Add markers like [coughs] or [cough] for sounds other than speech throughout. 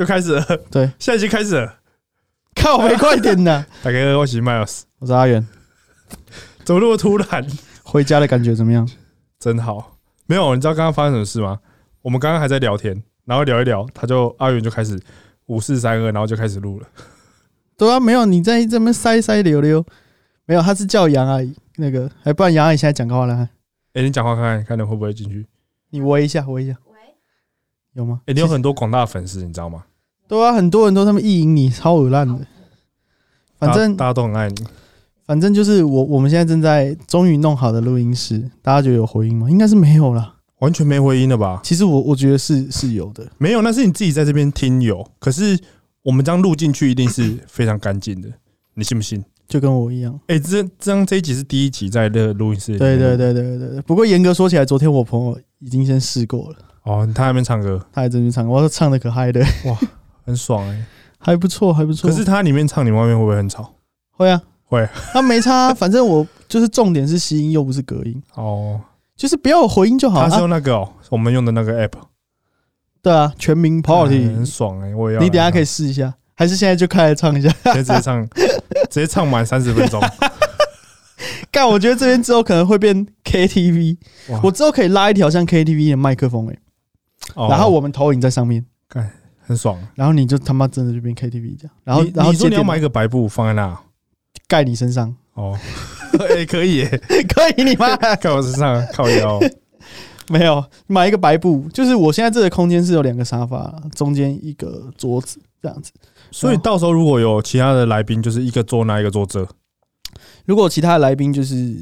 就开始了，对，现在已经开始了。靠没快点呐！[laughs] 大家好，我是 Miles，我是阿元，怎么那么突然？回家的感觉怎么样？真好。没有，你知道刚刚发生什么事吗？我们刚刚还在聊天，然后聊一聊，他就阿元就开始五四三二，然后就开始录了。对啊，没有你在这边塞塞溜溜，没有，他是叫杨阿姨，那个，哎，不然杨阿姨现在讲话了，哎、你讲话看看，看你会不会进去？你喂一下，喂一下，喂，有吗？哎、你有很多广大粉丝，你知道吗？对啊，很多人都他们意淫你，超恶烂的。反正大家都很爱你。反正就是我，我们现在正在终于弄好的录音室，大家觉得有回音吗？应该是没有啦。完全没回音了吧？其实我我觉得是是有的，没有，那是你自己在这边听有，可是我们这样录进去一定是非常干净的，你信不信？就跟我一样。哎、这这样这一集是第一集在那个录音室对对对对对对。不过严格说起来，昨天我朋友已经先试过了，哦，他还没唱歌，他还真去唱，我说唱的可嗨的，很爽哎、还不错，还不错。可是它里面唱，你外面会不会很吵？会啊，会。它没差啊，[laughs] 反正我就是重点是吸音，又不是隔音，哦，就是不要有回音就好他是啊。用那个哦，我们用的那个 app，对啊，全民 Party，很爽哎、我也要。你等下可以试一下，还是现在就开来唱一下？现在直接唱，[laughs] 直接唱满三十分钟。[laughs] 干，我觉得这边之后可能会变 KTV，我之后可以拉一条像 KTV 的麦克风诶、哦然后我们投影在上面，很爽。然后你就他妈真的就变 KTV 这样，然后然后你说你要买一个白布放在那？盖你身上，哦，[laughs] 哎、可以耶，可以你妈。盖我身上靠腰。[laughs] 没有买一个白布，就是我现在这个空间是有两个沙发，中间一个桌子这样子。所以到时候如果有其他的来宾，就是一个坐那，一个坐这，如果其他的来宾就是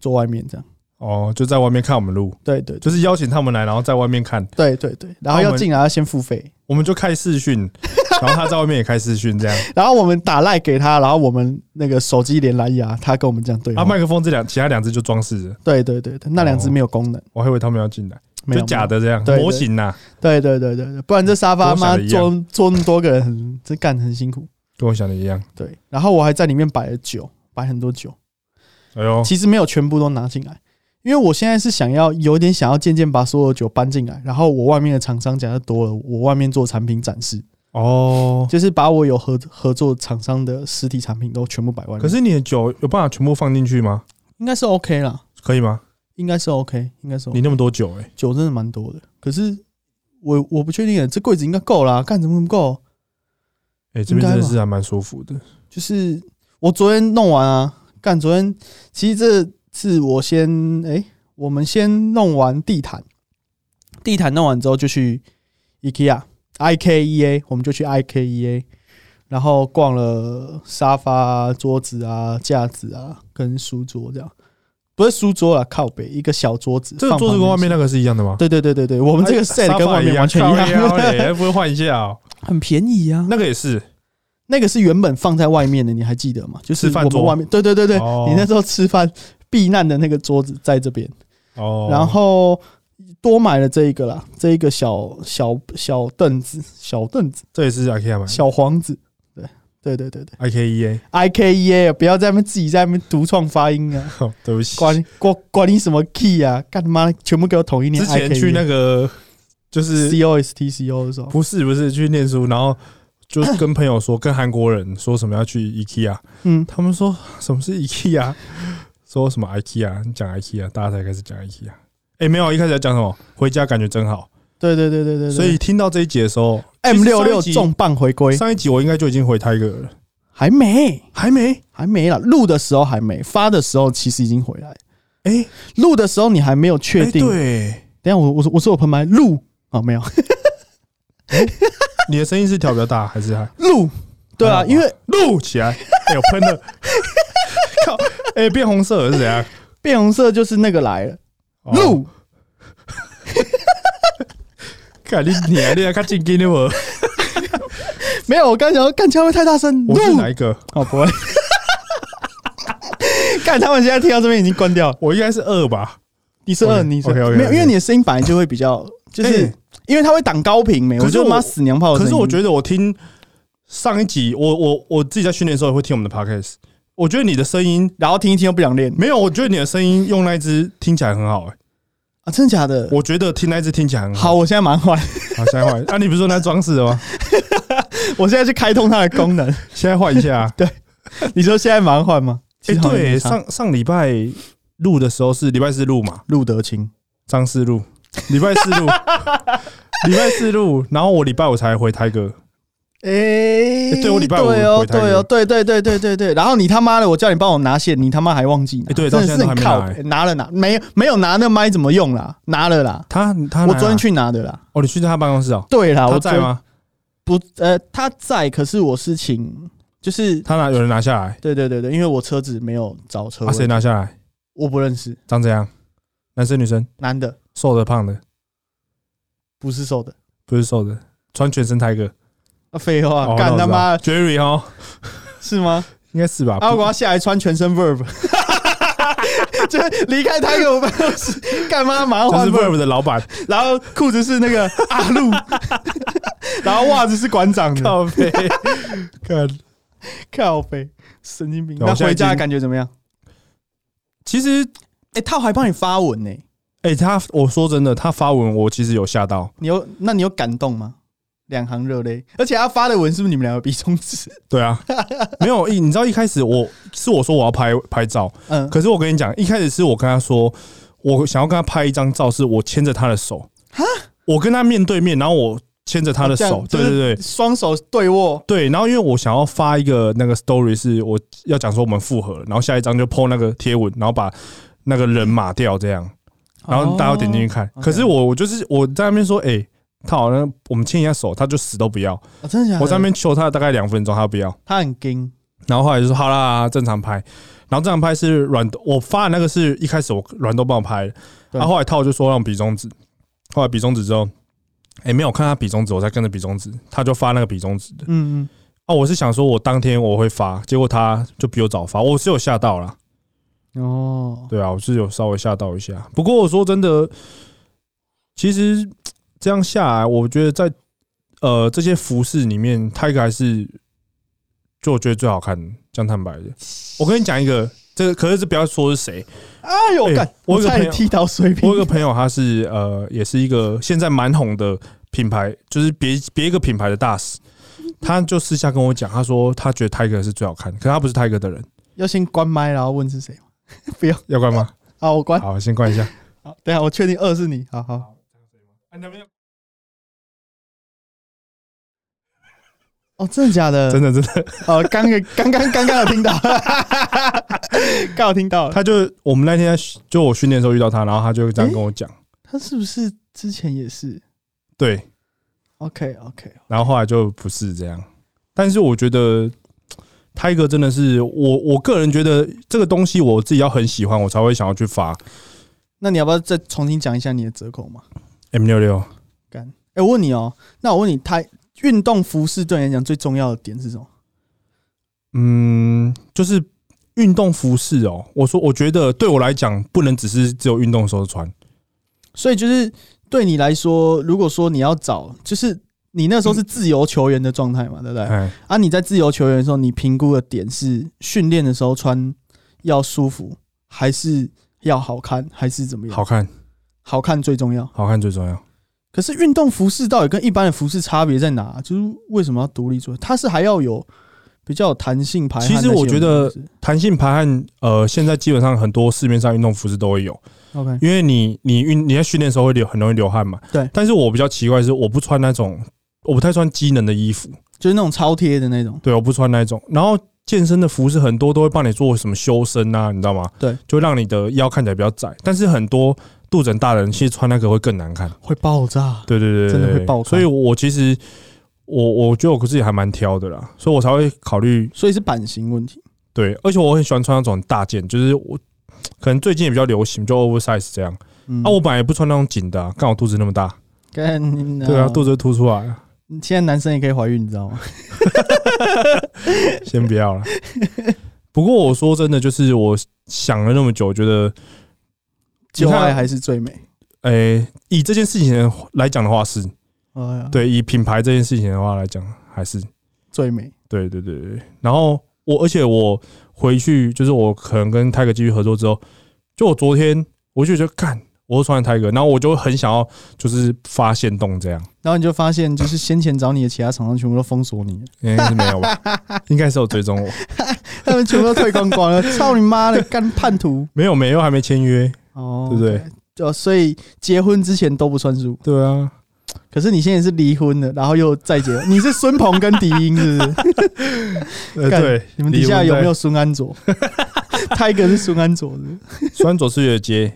坐外面这样，哦，就在外面看我们录，对对就是邀请他们来，然后在外面看，对对对，然后要进来要先付费，我们就开视讯，[laughs] 然后他在外面也开视讯，这样。然后我们打赖给他，然后我们那个手机连蓝牙，他跟我们这样对话。啊，麦克风这两其他两只就装饰着，对对对对，那两只没有功能，我还以为他们要进来，就假。的这样模型呐，对对对对对，不然这沙发妈坐坐那么多个人很，这干很辛苦。跟我想的一样。对，然后我还在里面摆了酒，摆很多酒，哎呦，其实没有全部都拿进来，因为我现在是想要有点想要渐渐把所有酒搬进来，然后我外面的厂商假设多了，我外面做产品展示，哦，就是把我有合合作厂商的实体产品都全部摆外面。可是你的酒有办法全部放进去吗？应该是 OK 啦，可以吗？应该是 OK，应该是 OK 你那么多酒，哎，酒真的蛮多的，可是我我不确定，这柜子应该够啦，干怎么不够？哎，这边真的是还蛮舒服的。就是我昨天弄完啊，干昨天其实这次我先哎、我们先弄完地毯，地毯弄完之后就去 IKEA IKEA，我们就去 IKEA，然后逛了沙发、桌子啊、架子啊跟书桌这样，不是书桌啊，靠北一个小桌子，这个桌子跟外面那个是一样的吗？对对对对对，我们这个 set 跟外面完全一样，还不会换一下哦？很便宜啊。那个也是那个是原本放在外面的，你还记得吗？就是我们外面，对对对对，哦你那时候吃饭避难的那个桌子在这边，哦。然后多买了这一个啦，这一个小小小凳子，小凳子，这也是 IKEA 买的？小皇子，对对对对对。IKEA。，IKEA，不要在那边自己在那边独创发音啊，[laughs] 哦对不起，管管管你什么 key 啊，干他妈全部给我统一念之前。去那个就是 COS TCO 的时候，不是不是去念书，然后就跟朋友说，跟韩国人说什么要去 IKEA，嗯，他们说什么是 IKEA，说什么 IKEA，你讲 IKEA，大家才开始讲 IKEA。哎，没有，一开始在讲什么？回家感觉真好。对对对对对对，所以听到这一集的时候 M 六六重磅回归上一集我应该就已经回 Tiger 了，还没。还没？还没啦，录的时候还没，发的时候其实已经回来。哎，录的时候你还没有确哎定。对，等下我我说我说我喷麦录啊，没有你的声音是调比较大还是还录，对啊，因为录起来？哎有喷了，靠！哎，变红色了是怎样？[laughs] 变红色就是那个来了，哦录看 [laughs] 你你还你还看进金的我，[laughs] 没有，我刚想要干，会不会太大声？我是哪一个？哦，不会。看，他们现在听到这边已经关掉了。我应该是二吧？你是二你是没有，因为你的声音本来就会比较，就是哎因为它会挡高频没，可是我我就妈死娘炮的。可是我觉得我听上一集，我我我自己在训练的时候也会听我们的 podcast，我觉得你的声音然后听一听又不想练没有，我觉得你的声音用那一支听起来很好、欸，啊，真的假的？我觉得听那一只听起来很好，好。我现在马上换，好，现在换。啊，你不是说那装饰的吗？[laughs] 我现在去开通它的功能。现在换一下 [laughs] 啊。你说现在马上换吗？对，上上礼拜录的时候是礼拜四录嘛，录德清，张四录，礼拜四录，[laughs] 礼拜四录，然后我礼拜五才回台哥。哎、对我礼拜五对哦，对哦，对对对对对对。然后你他妈的，我叫你帮我拿线，你他妈还忘记拿，哎对真的到现在还没是很靠拿欸拿了拿，没有没有拿那麦怎么用啦？拿了啦，他他我昨天去拿的啦。哦，你去他办公室哦？对啦，他我在吗？不，呃，他在，可是我是请，就是他拿有人拿下来，对对对对，因为我车子没有找车谁拿下来？我不认识，长怎样？男生女生？男的瘦的胖的？不是瘦的，不是瘦的，穿全身 Tiger。啊，废话，哦干、他妈的 Jerry 哦，是吗？应该是吧？啊，我要下来穿全身 Verb，[laughs] 就离开他有办公室，干嘛马上换 Verb，Verb 的老板，然后裤子是那个阿路，[laughs] 然后袜子是馆长的，靠背，[laughs] 看。靠背，神经病。那回家的感觉怎么样？其实，哎、他还帮你发文呢、哎，他我说真的，他发文我其实有吓到。你有那你有感动吗？两行热泪，而且他发的文是不是你们两个比中指？对啊，[laughs] 没有一，你知道一开始我是我说我要拍拍照，嗯，可是我跟你讲，一开始是我跟他说，我想要跟他拍一张照，是我牵着他的手，哈？我跟他面对面，然后我牵着他的手，对对对。双手对握，对，然后因为我想要发一个那个 story，是我要讲说我们复合了，然后下一张就 po 那个贴文，然后把那个人码掉这样，然后大家点进去看。哦。可是我我就是我在那边说，哎、他好像我们牵一下手，他就死都不要。哦真的假的？我在那边求他大概两分钟，他不要。他很惊，然后后来就说好啦，正常拍。然后正常拍是软，我发的那个是一开始我软豆帮我拍然后后来套就说让比中指，后来比中指之后，哎、没有看他比中指，我才跟着比中指，他就发那个比中指的。嗯嗯，啊，我是想说我当天我会发，结果他就比我早发，我是有吓到啦。哦，对啊，我是有稍微吓到一下。不过我说真的，其实这样下来，我觉得在呃这些服饰里面，Tiger 还是就我觉得最好看的。这样坦白的，我跟你讲一个，这个可是不要说是谁，哎呦我有个朋友踢到水平我有，个朋友，他是呃也是一个现在蛮红的品牌，就是别别一个品牌的大使。他就私下跟我讲，他说他觉得 Tiger 是最好看，可是他不是 Tiger 的人，要先关麦，然后问是谁吗？[laughs] 不要，要关吗？好，我关。好，先关一下。好，等一下我确定二是你，好好。啊那边哦，真的假的？真的真的，哦，刚刚刚刚刚刚有听到，[laughs] 刚好听到。他他就我们那天就我训练的时候遇到他，然后他就这样跟我讲，他是不是之前也是对，？OK OK，然后后来就不是这样。但是我觉得 Tiger 真的是我我个人觉得这个东西我自己要很喜欢，我才会想要去发那你要不要再重新讲一下你的折扣嘛？M 六六。干，哎，我问你哦，那我问你，他运动服饰对你来讲最重要的点是什么？嗯，就是运动服饰哦。我说，我觉得对我来讲，不能只是只有运动的时候穿。所以就是对你来说，如果说你要找，就是你那时候是自由球员的状态嘛，对不对？哎，啊，你在自由球员的时候，你评估的点是训练的时候穿要舒服，还是要好看，还是怎么样？好看，好看最重要。好看最重要。可是运动服饰到底跟一般的服饰差别在哪？就是为什么要独立做？它是还要有比较有弹性排汗其实我觉得弹性排汗，呃，现在基本上很多市面上运动服饰都会有，OK，因为你你运你在训练的时候会流很容易流汗嘛。对但是我比较奇怪的是，我不穿那种，我不太穿机能的衣服，就是那种超贴的那种。对，我不穿那种。然后健身的服饰很多都会帮你做什么修身啊，你知道吗？对，就让你的腰看起来比较窄。但是很多肚子很大的人，其实穿那个会更难看。会爆炸，对对对对，真的会爆炸所以我其实我我觉得我自己还蛮挑的啦，所以我才会考虑所以是版型问题。对，而且我很喜欢穿那种大件，就是我可能最近也比较流行，就 oversize 这样。嗯啊，我本来也不穿那种紧的、啊，刚好肚子那么大，跟对啊，肚子就凸出来了。现在男生也可以怀孕，你知道吗？[laughs] 先不要了。不过我说真的，就是我想了那么久，觉得，旧你看爱还是最美。诶、以这件事情来讲的话是，哎，对；以品牌这件事情的话来讲，还是最美。对对对对。然后我，而且我回去，就是我可能跟泰哥继续合作之后，就我昨天我就觉得，干，我都穿着 Tiger，然后我就很想要就是发现洞这样，然后你就发现，就是先前找你的其他厂商全部都封锁你，应该是没有吧？应该是有追踪我，[laughs] 他们全部都退光光了。操你妈的，干叛徒！没有没有还没签约，哦，对不对？就所以结婚之前都不算数。对啊，可是你现在是离婚了，然后又再结，[laughs] 你是孙鹏跟迪英是？[laughs] 呃，对，你们底下有没有孙安佐？[laughs] 泰哥是孙安佐的，孙安佐是有接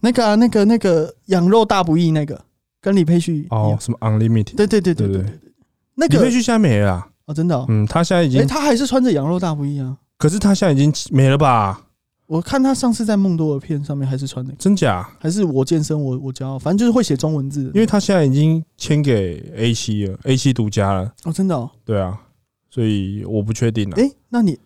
那个，那个那个羊肉大不易那个，跟李佩旭哦，什么 Unlimited？对对对对对那个李佩旭现在没了哦，真的，嗯，他现在已经，他还是穿着羊肉大不易啊，可是他现在已经没了吧？我看他上次在梦多的片上面还是穿的，真假？还是我健身我我骄傲，反正就是会写中文字，因为他现在已经签给 A 七了，A 七独家了，哦，真的哦，对啊，所以我不确定了。哎，那你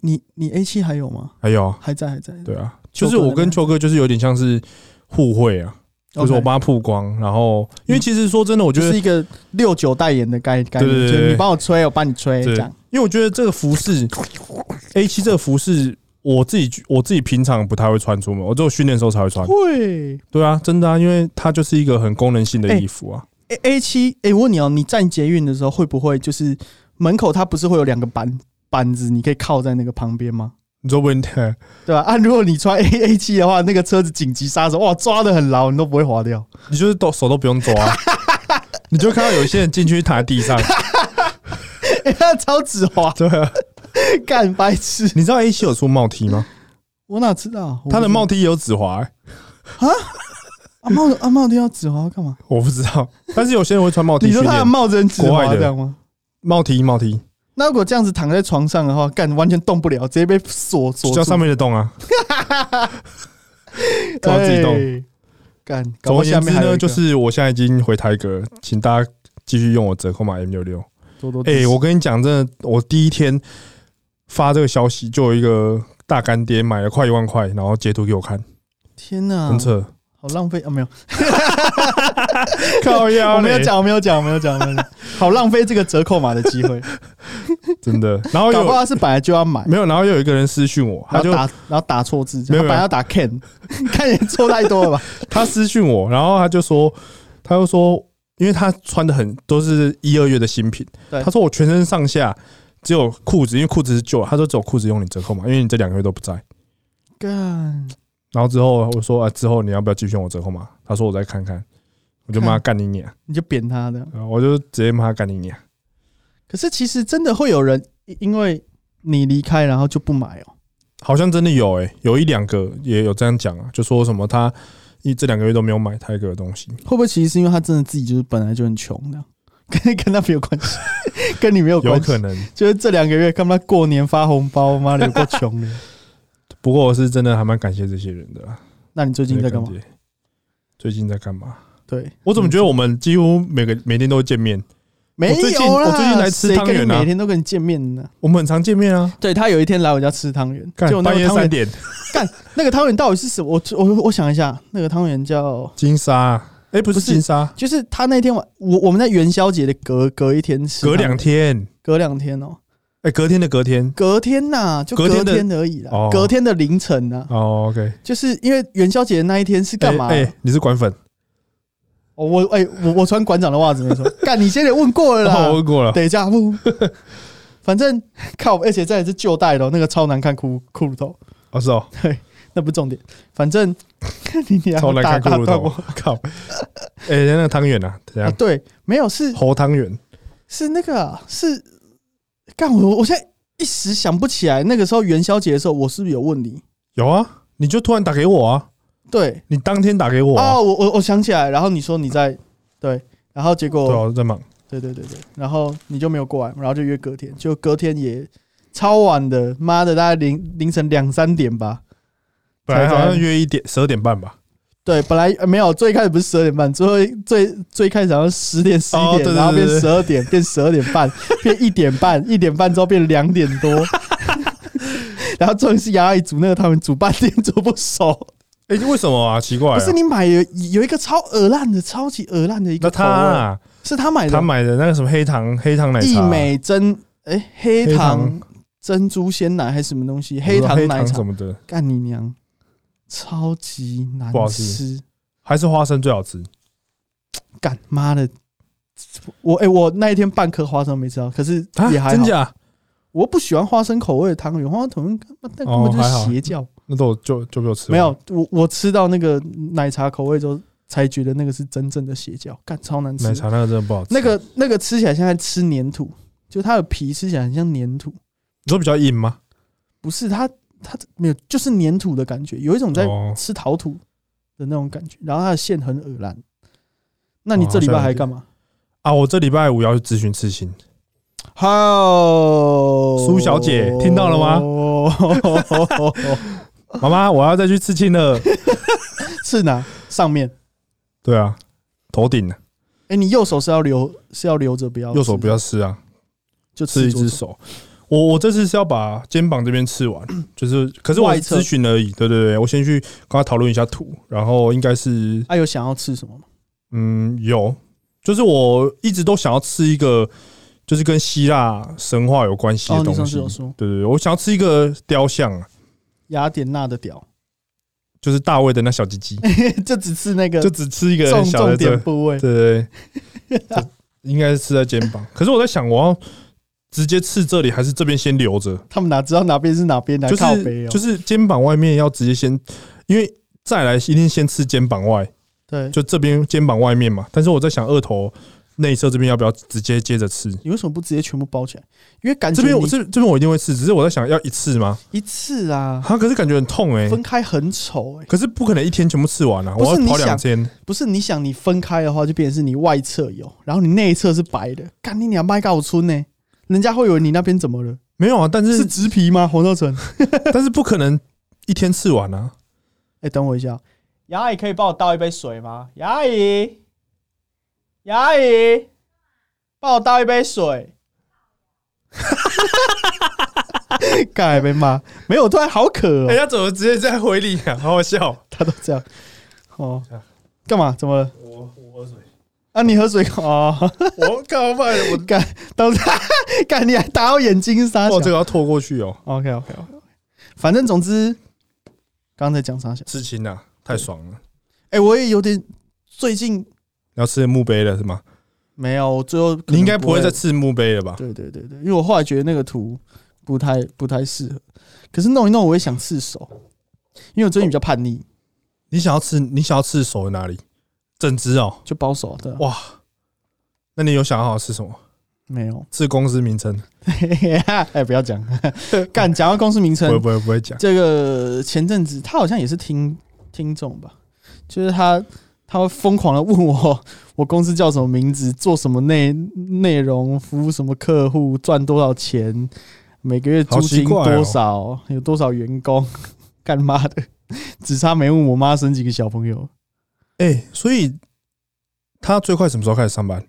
你你 A 七还有吗？还有啊，还在还在，对啊，就是我跟秋哥就是有点像是互惠啊，就是我帮他曝光，然后因为其实说真的，我觉得就是一个六九代言的概概念，你对帮我吹，我帮你吹，对。这样。因为我觉得这个服饰 A 七这个服饰，我自己我自己平常不太会穿出门，我只有训练的时候才会穿。会对啊，真的啊，因为它就是一个很功能性的衣服啊。A A 七，哎，我问你哦，你站捷运的时候会不会就是门口它不是会有两个板板子，你可以靠在那个旁边吗？你说问题，[laughs] 对吧？啊，如果你穿 A A 七的话，那个车子紧急刹车，哇，抓的很牢，你都不会滑掉。你就是都手都不用抓，[laughs] 你就看到有些人进去躺在地上。[laughs] 哎，他超直滑，对啊，[laughs] 干白痴！你知道 A 七有出帽 T 吗？我哪知道？他的帽我 T 有指滑、欸，不知道啊帽啊帽梯要指滑干嘛？我不知道。但是有些人会穿帽 T 你说他的，帽子很直国外的滑这样吗？帽 T 帽 T 那如果这样子躺在床上的话，干完全动不了，直接被锁锁叫上面的洞啊，[laughs] 让它自己动。哎干，搞不好总而言之呢，下面还有一个就是我现在已经回台格，请大家继续用我折扣码 M 六六。多多哎、我跟你讲，真的，我第一天发这个消息，就有一个大干爹买了快一万块，然后截图给我看，天哪，很扯。好浪费啊！没有，[laughs] 靠腰嘞我没有讲，我没有讲，我没有讲，我没有讲，[laughs] 好浪费这个折扣码的机会。真的。然后有搞不好他是本来就要买，没有？然后又有一个人私讯我，他就然后打，然后打错字，没有他本来要打 Ken，[laughs] 看人错太多了吧？他私讯我，然后他就说，他就说，因为他穿的很都是一二月的新品，对他说我全身上下只有裤子，因为裤子是旧，他说只有裤子用你折扣嘛，因为你这两个月都不在。干，然后之后我说啊，之后你要不要继续用我折扣嘛？他说我再看看，我就骂他干你娘，你就扁他的。然后我就直接骂他干你娘。可是其实真的会有人因为你离开，然后就不买哦。好像真的有诶、有一两个也有这样讲啊，就说什么他一这两个月都没有买泰戈的东西，会不会其实是因为他真的自己就是本来就很穷这样，跟跟他没有关系，跟你没有有关系，可能。就是这两个月看他过年发红包，妈的有够穷的。[laughs] 不过我是真的还蛮感谢这些人的啊。那你最近在干嘛？最近在干嘛？对我怎么觉得我们几乎每个每天都会见面？没有？我最近我最近来吃汤圆啊每天都跟你见面呢。我们很常见面啊，对他有一天来我家吃汤圆，就那半夜三点，那个汤圆到底是什么？我我我想一下，那个汤圆叫，金沙啊，哎，不是不是金沙，就是他那天晚我我们在元宵节的隔隔一天吃，隔两，天，隔两天哦，哎，隔天的隔天。隔天呐，就隔隔天而已啦。哦，隔天的凌晨呐，哦，OK，就是因为元宵节那一天是干嘛？哎，哎你是管粉？哦我哎我我穿馆长的袜子没错，[laughs] 干你先得问过了哦，我，问过了。等一下不，[laughs] 反正靠，而且这也是旧代的哦，那个超难看骷骷髅头，哦，是哦，那不重点，反正你你超难看骷髅头打断我，靠！哎，那个汤圆啊，怎啊，对，没有是猴汤圆，是那个啊是干我我现在一时想不起来，那个时候元宵节的时候，我是不是有问你？有啊，你就突然打给我啊，对，你当天打给我啊哦，，我我我想起来，然后你说你在对，然后结果对啊，我在忙。对对对对，然后你就没有过来，然后就约隔天，就隔天也超晚的，妈的，大概凌凌晨两三点吧。本来好像约一点十二点半吧，对，本来、呃没有，最开始不是十二点半，最后最最开始好像十点十一点，然后变十二点，变十二点半，[laughs] 变一点半，一点半之后变两点多，[laughs] 然后终于是牙阿姨煮那个他们煮半天煮不熟，哎，为什么啊？奇怪啊，不是你买有有一个超鹅烂的，超级鹅烂的一那他个口味，啊是他买的，他买的那个什么黑糖黑糖奶茶，一美珍哎、黑黑糖。糖珍珠鲜奶还是什么东西，黑糖奶茶。什，么的，干你娘，超级难不好吃吃，还是花生最好吃？干妈的，我哎、我那一天半颗花生没吃到，可是啊也还好。真假？我不喜欢花生口味的汤圆，花生口味那根本就是邪教。那都就就没有吃没有，我我吃到那个奶茶口味之后，才觉得那个是真正的邪教，干超难吃奶。茶那个真的不好吃。那个那个吃起来像在吃粘土，就它的皮吃起来很像粘土，你说比较硬吗？不是它它没有，就是粘土的感觉，有一种在哦吃陶土的那种感觉。然后它的线很恶烂。那你哦这礼拜还干嘛？啊，我这礼拜五要去咨询刺青，好，苏小姐听到了吗 [laughs] 妈妈，我要再去刺青了。[laughs] 刺哪上面？对啊，头顶呢哎、你右手是要留是要留着，不要右手不要吃刺啊，就刺一只手。我我这次是要把肩膀这边刺完，就是可是我咨询而已。对对对，我先去跟他讨论一下图，然后应该是啊，有想要吃什么吗？嗯有，就是我一直都想要吃一个，就是跟希腊神话有关系的东西。对对对，我想要吃一个雕像啊，雅典娜的屌，就是大卫的那小鸡鸡，[laughs] 就只吃那个就只吃一个重点部位。对对 [laughs] 应该是吃在肩膀。可是我在想，我要直接刺这里，还是这边先留着？他们哪知道哪边是哪边来就靠背哦？是就是肩膀外面要直接先，因为再来一定先刺肩膀外，对，就这边肩膀外面嘛。但是我在想，二头内侧这边要不要直接接着刺？你为什么不直接全部包起来？因为感觉你这边我这这边我一定会刺，只是我在想要一次吗？一次啊，啊，可是感觉很痛哎、分开很丑哎。可是不可能一天全部刺完啊，我要跑两天。不是你想你分开的话，就变成是你外侧有，然后你内侧是白的。干你娘麦告村呢？人家会以为你那边怎么了？没有啊，但是是植皮吗？黄少成？[laughs] 但是不可能一天吃完啊。哎、等我一下，杨阿姨可以帮我倒一杯水吗？杨阿姨，杨阿姨，帮我倒一杯水。[laughs] 刚才被骂，没有，突然好渴哦、人家怎么直接在回礼啊？好好笑。他都这样。哦，干嘛？怎么了？啊，你喝水哦，我干嘛？我干，当时 [laughs] 干你还打到眼睛撒小哦，这个要拖过去哦。OK OK OK，反正总之，刚才讲啥小？刺青啊，太爽了！哎、我也有点最近要吃墓碑了是吗？没有，我最后你应该不会会再刺墓碑了吧？对对对对，因为我后来觉得那个图不太不太适合，可是弄一弄我也想刺手，因为我最近比较叛逆，你想要刺，你想要刺手在哪里？整只哦。就保守的哇，那你有想好是什么？没有。是公司名称？[laughs] 哎，不要讲，[laughs] 干讲到公司名称不会，不会不会讲。这个前阵子他好像也是听听众吧，就是他他会疯狂的问我，[laughs] 我公司叫什么名字，做什么内内容，服务什么客户，赚多少钱，每个月租金多少，有多少员工，干嘛的，只差没问我妈生几个小朋友，哎，所以他最快什么时候开始上班？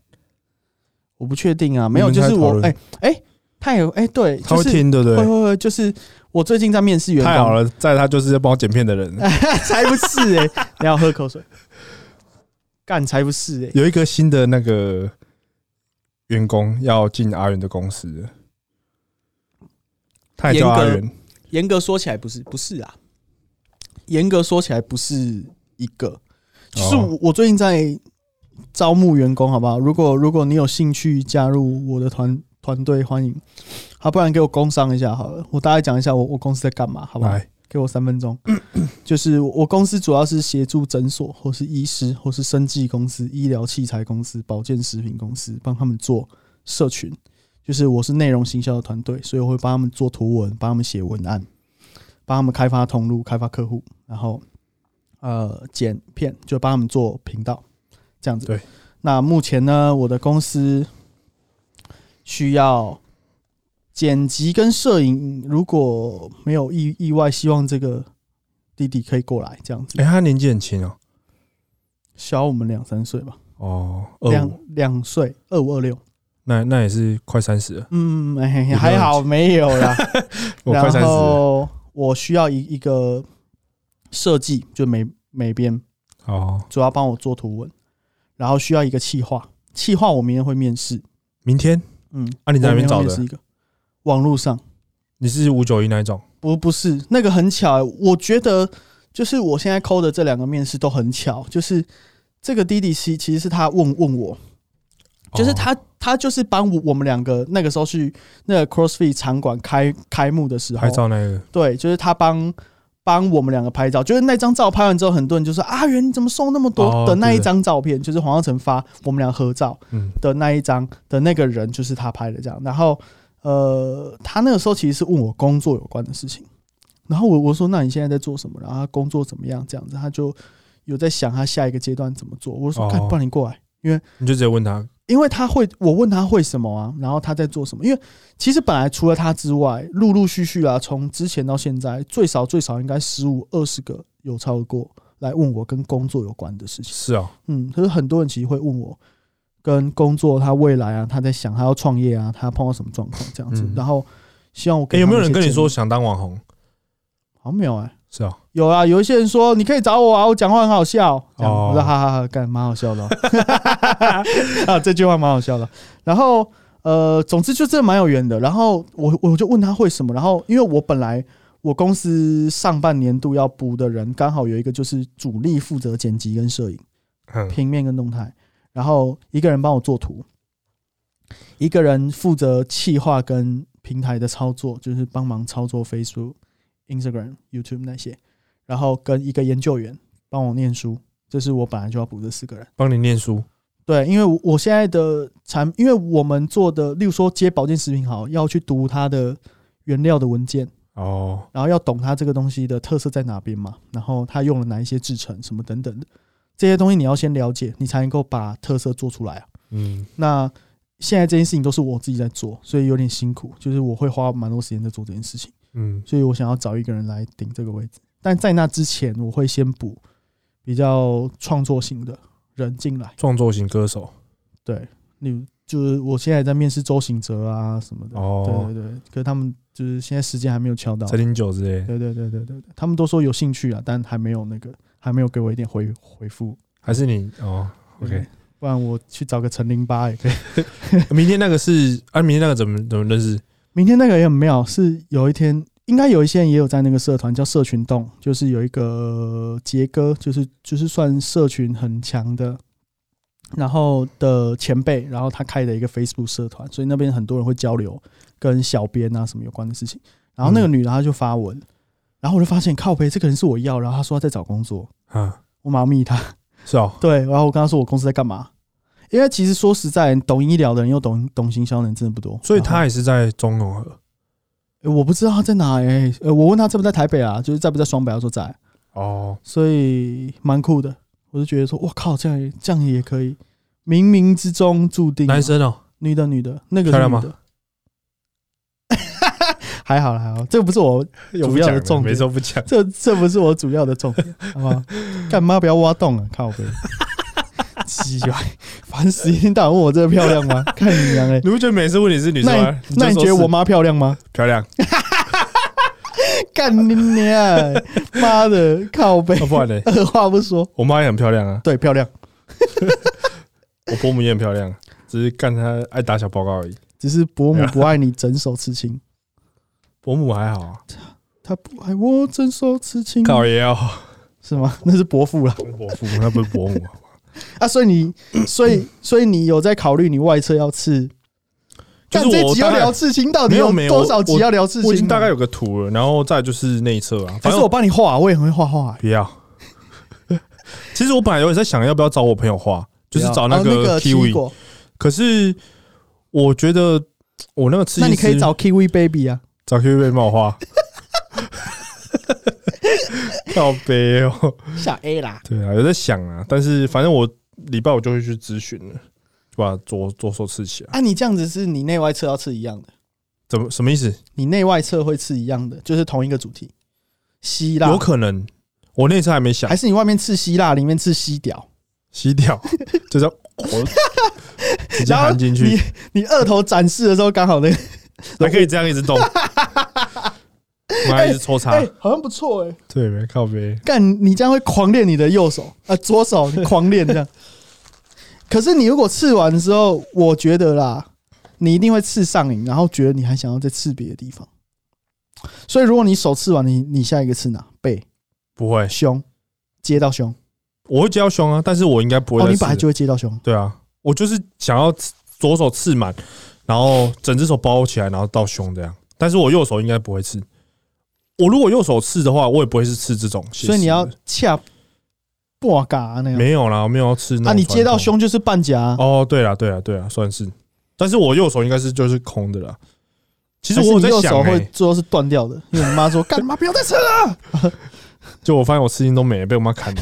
我不确定啊，没有，就是我哎哎，他有哎对，就是他会听，对不对？会会会，就是我最近在面试员工，太好了，在他就是在帮我剪片的人，[laughs] 才不是哎、欸！[laughs] 你要喝口水。干才不是哎、有一个新的那个员工要进阿元的公司了，他也叫阿严元，严格说起来不是，不是啊。严格说起来不是一个，就是哦我我最近在招募员工，好不好？如果如果你有兴趣加入我的团团队，欢迎。好，不然给我工商一下好了，我大概讲一下我我公司在干嘛，好不好？来，给我三分钟。[clears throat] 就是我公司主要是协助诊所或是医师或是生技公司、医疗器材公司、保健食品公司，帮他们做社群。就是我是内容行销的团队，所以我会帮他们做图文，帮他们写文案，帮他们开发通路、开发客户，然后呃剪片，就帮他们做频道这样子。对。那目前呢，我的公司需要剪辑跟摄影，如果没有意意外，希望这个弟弟可以过来这样子哎，，他年纪很轻哦，小我们两三岁吧，哦，两，两岁，二五二六。那那也是快三十了，嗯，还好没有啦。然 [laughs] 我快三十了，后我需要一一个设计，就美美编，哦，主要帮我做图文，然后需要一个企划，企划我明天会面试。明天？嗯，啊，你在哪边找的？一个。网络上。你是五九一那一种？不不是。那个很巧欸、我觉得就是我现在抠的这两个面试都很巧，就是这个 D D C 其实是他问问我，就是哦他他就是帮我我们两个那个时候去那个 CrossFit 场馆开开幕的时候。拍照那个，对，就是他帮帮我们两个拍照，就是那张照拍完之后，很多人就说阿元你怎么送那么多哦的那一张照片，就是黄耀成发我们俩合照嗯，的那一张的那个人就是他拍的这样，然后呃，他那个时候其实是问我工作有关的事情，然后我我说那你现在在做什么？然后他工作怎么样？这样子，他就有在想他下一个阶段怎么做。我说哦看，不然你过来，因为你就直接问他，因为他会，我问他会什么啊，然后他在做什么？因为其实本来除了他之外，陆陆续续啊，从之前到现在，最少最少应该十五二十个有超过来问我跟工作有关的事情。是啊，嗯，可是很多人其实会问我跟工作，他未来啊，他在想他要创业啊，他碰到什么状况这样子，嗯然后希望我有没有人跟你说？想当网红？好像没有哎、是啊，有啊，有一些人说你可以找我啊，我讲话很好笑。我说哈哈哈，干蛮好笑的哦、[laughs] 啊，这句话蛮好笑的。然后呃，总之就真的蛮有缘的。然后我我就问他会什么，然后因为我本来我公司上半年度要补的人刚好有一个就是主力负责剪辑跟摄影，嗯，平面跟动态，然后一个人帮我做图，一个人负责企划跟平台的操作，就是帮忙操作 Facebook、Instagram、YouTube 那些，然后跟一个研究员帮我念书，这是我本来就要补这四个人。帮你念书，对，因为我我现在的产，因为我们做的，例如说接保健食品好，要去读它的原料的文件，哦，然后要懂它这个东西的特色在哪边嘛，然后它用了哪一些制成什么等等的，这些东西你要先了解，你才能够把特色做出来啊。嗯，那现在这件事情都是我自己在做，所以有点辛苦，就是我会花蛮多时间在做这件事情，嗯，所以我想要找一个人来顶这个位置。但在那之前，我会先补比较创作型的人进来。创作型歌手，对，你就是我现在在面试周行哲啊什么的，哦对对对，可是他们就是现在时间还没有敲到，陈零九之类，对对对对对对，他们都说有兴趣啊，但还没有那个，还没有给我一点回回复。还是你哦？OK，不然我去找个陈零八也可以。[laughs] 明天那个是啊，明天那个怎么怎么认识？明天那个也很妙，是有一天，应该有一些人也有在那个社团叫社群洞，就是有一个杰哥，就是就是算社群很强的，然后的前辈，然后他开的一个 Facebook 社团，所以那边很多人会交流跟小编啊什么有关的事情。然后那个女的她就发文，然后我就发现靠背这个人是我要，然后她说她在找工作，嗯，我马上密她，是哦，对，然后我跟她说我公司在干嘛。因为其实说实在，懂医疗的人又懂懂行销的人真的不多，所以他也是在中永和欸我不知道他在哪哎、我问他在不在台北啊，就是在不在双北，他说在，哦，所以蛮酷的。我就觉得说，我靠，这样也这样也可以，冥冥之中注定。男生哦，女的，女的，那个是漂亮吗。[laughs] 还好啦还好，这个不是我，[laughs] 主要的重点没说不讲，这这不是我主要的重点，好不好？[laughs] 干嘛不要挖洞啊？靠背，鸡巴，烦死！一天到晚问我这个漂亮吗？[laughs] 看你娘哎！你不觉得每次问你是女生那吗？你那你觉得我妈漂亮吗？漂亮？[laughs] 干你娘！妈的，靠背要，不？二话不说，我妈也很漂亮啊，对，漂亮。[laughs] 我伯母也很漂亮，只是干她爱打小报告而已。只是伯母不爱你整手刺青，伯母还好啊，她不爱我整手刺青，搞也要是吗？那是伯父了伯父，那不是伯母。啊！[laughs] 所以你，所以，所以你有在考虑你外侧要刺？就是干这集要聊刺青，到底有没有多少集要聊刺青啊？我已经大概有个图了，然后再就是内侧啊，还是我反正我帮你画，我也很会画画、欸。不要。[laughs] 其实我本来有在想要不要找我朋友画，就是找那个奇异 Kiwi，可是我觉得我那个刺青那你可以找 Kiwi Baby 啊。找 Kiwi 帮我画，[laughs] 靠背哦。[laughs] 小 A 啦，对啊，有在想啊，但是反正我礼拜我就会去咨询了，就把左左手刺起来。啊，你这样子是你内外侧要刺一样的，怎么什么意思？你内外侧会刺一样的，就是同一个主题。希腊。有可能，我那次还没想。还是你外面刺希腊，里面刺西屌，西屌，就 [laughs] 这样我直接然后含进去。你，你二头展示的时候刚好那个，还可以这样一直动，[laughs] 妈一直抽插哎、，好像不错哎、对没靠背，干，你这样会狂练你的右手啊，左手你狂练这样。[laughs] 可是你如果刺完之后，我觉得啦，你一定会刺上瘾，然后觉得你还想要再刺别的地方。所以如果你手刺完，你你下一个刺哪？背，不会，胸接到胸，我会接到胸啊，但是我应该不会你本来就会接到胸，对啊，我就是想要左手刺满，然后整只手包起来，然后到胸这样。但是我右手应该不会刺。我如果右手刺的话，我也不会是刺这种所以你要恰半嘎那样。没有啦，我没有要刺那啊，你接到胸就是半夹啊，哦，对了对了对了，算是。但是我右手应该是就是空的啦。其实我在想、右手会欸，最后是断掉的，因为我妈说 [laughs] 干嘛不要再吃了，[laughs] 就我发现我刺青都没了，被我妈砍了。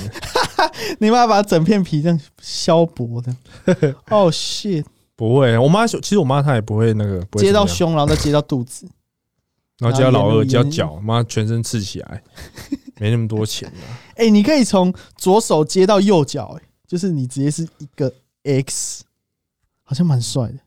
[laughs] 你妈把整片皮这样削薄的。哦 shit，不会，我妈其实我妈她也不会那个接到胸，然后再接到肚子，然后加老二，然后沿路接到脚，妈全身刺起来，没那么多钱啊。[laughs] 哎、你可以从左手接到右脚，哎，就是你直接是一个 X，好像蛮帅的。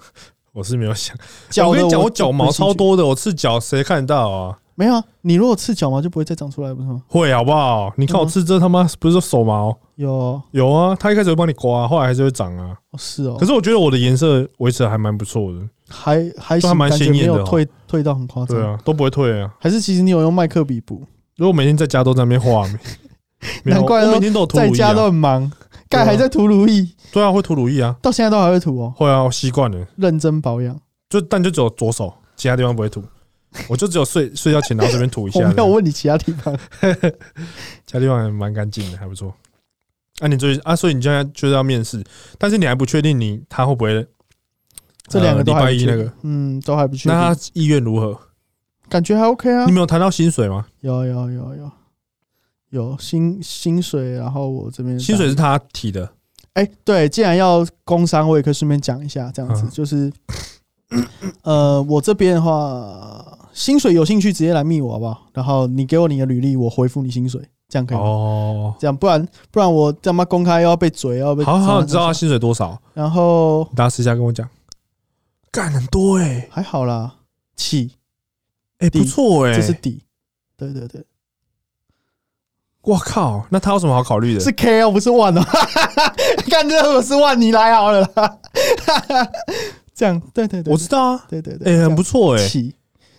[laughs] 我是没有想，脚的我跟你讲，我就脚毛超多的，我刺脚谁看得到啊？没有啊？你如果刺脚毛就不会再长出来，不是吗？会好不好？你看我嗯刺这他妈不是说手毛有哦有啊，它一开始会帮你刮，后来还是会长啊。哦是哦，可是我觉得我的颜色维持的还蛮不错的，还还还蛮感觉没鲜艳的哦有退退到很夸张。对，啊，都不会退啊。还是其实你有用麦克笔补，如果每天在家都在那边画，[laughs] 没没有难怪每天都有涂乳液在家都啊。很忙，盖还在涂乳液，对啊，会涂乳液啊，到现在都还会涂哦，会啊，我习惯了。认真保养。就但就只有左手，其他地方不会涂。[laughs] 我就只有睡睡觉前然后这边涂一下，[laughs] 我没有问你其他地方，[laughs] 其他地方还蛮干净的，还不错。啊，你最啊，所以你现在就是要面试，但是你还不确定你他会不会这两个呃礼拜一那个，嗯，都还不确定。那他意愿如何？感觉还 OK 啊。你，没有谈到薪水吗？有有有有。有薪薪水，然后我这边薪水是他提的，哎、对，既然要工商，我也可以顺便讲一下，这样子、嗯。就是，呃，我这边的话，薪水有兴趣直接来密我好不好？然后你给我你的履历，我回复你薪水，这样可以吗？哦，这样不然不然我他妈公开又要被嘴，又要被好好，你知道他薪水多少？然后大家私下跟我讲，干很多哎，还好啦，起。哎底不错哎，这是底，对对对，我靠，那他有什么好考虑的？是 K 哦，不是万哦，[laughs] 干这如果是万，你来好了啦，这样对对对，我知道啊，对对对，哎，很不错哎，起，